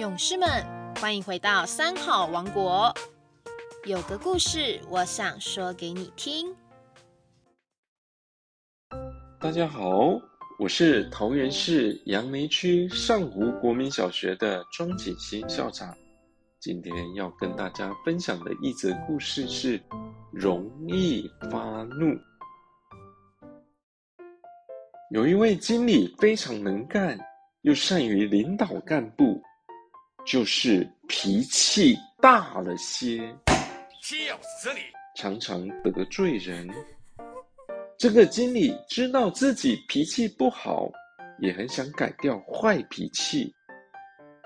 勇士们，欢迎回到三好王国。有个故事，我想说给你听。大家好，我是桃园市杨梅区上湖国民小学的庄锦新校长。今天要跟大家分享的一则故事是：容易发怒。有一位经理非常能干，又善于领导干部，就是脾气大了些，死你，常常得罪人。这个经理知道自己脾气不好，也很想改掉坏脾气。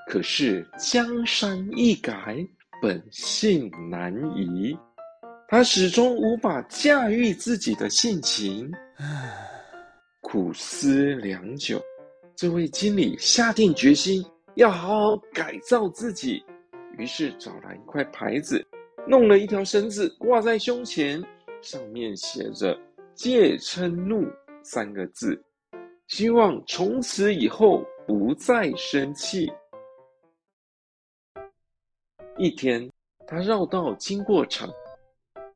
可是江山易改，本性难移。他始终无法驾驭自己的性情。苦思良久，这位经理下定决心要好好改造自己。于是找来一块牌子，弄了一条绳子挂在胸前，上面写着“戒嗔怒”三个字，希望从此以后不再生气。一天，他绕道经过场，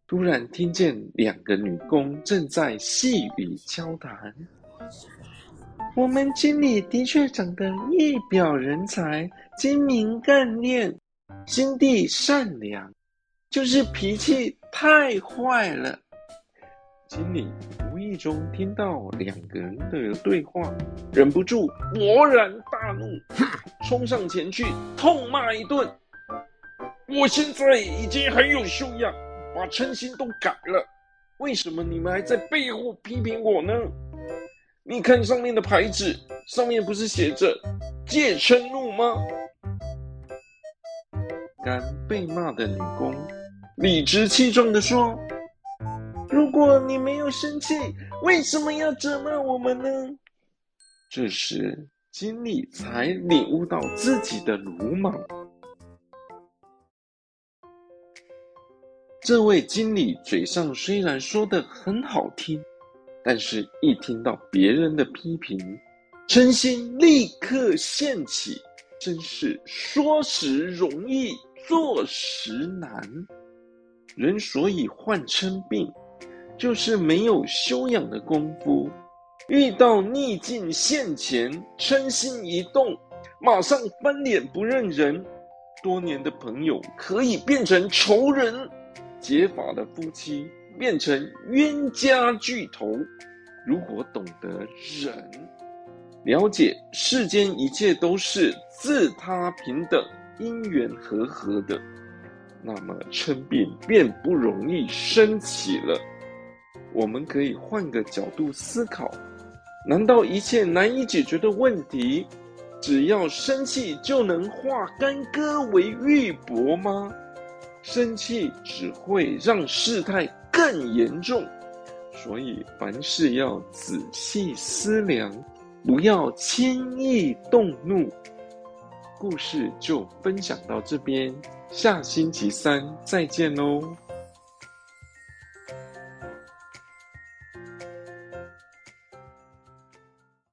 突然听见两个女工正在细语交谈。我们经理的确长得一表人才，精明干练，心地善良，就是脾气太坏了。经理无意中听到两个人的对话，忍不住勃然大怒，冲上前去痛骂一顿。我现在已经很有修养，把称心都改了，为什么你们还在背后批评我呢？你看上面的牌子，上面不是写着“戒嗔怒”吗？干被骂的女工理直气壮地说：“如果你没有生气，为什么要责骂我们呢？”这时，经理才领悟到自己的鲁莽。这位经理嘴上虽然说的很好听，但是一听到别人的批评，嗔心立刻现起，真是说时容易做时难。人所以患嗔病，就是没有修养的功夫。遇到逆境现前，嗔心一动，马上翻脸不认人。多年的朋友可以变成仇人。结法的夫妻变成冤家巨头。如果懂得忍，了解世间一切都是自他平等、因缘和合的，那么嗔病便不容易升起了。我们可以换个角度思考：难道一切难以解决的问题，只要生气就能化干戈为玉帛吗？生气只会让事态更严重，所以凡事要仔细思量，不要轻易动怒。故事就分享到这边，下星期三再见喽。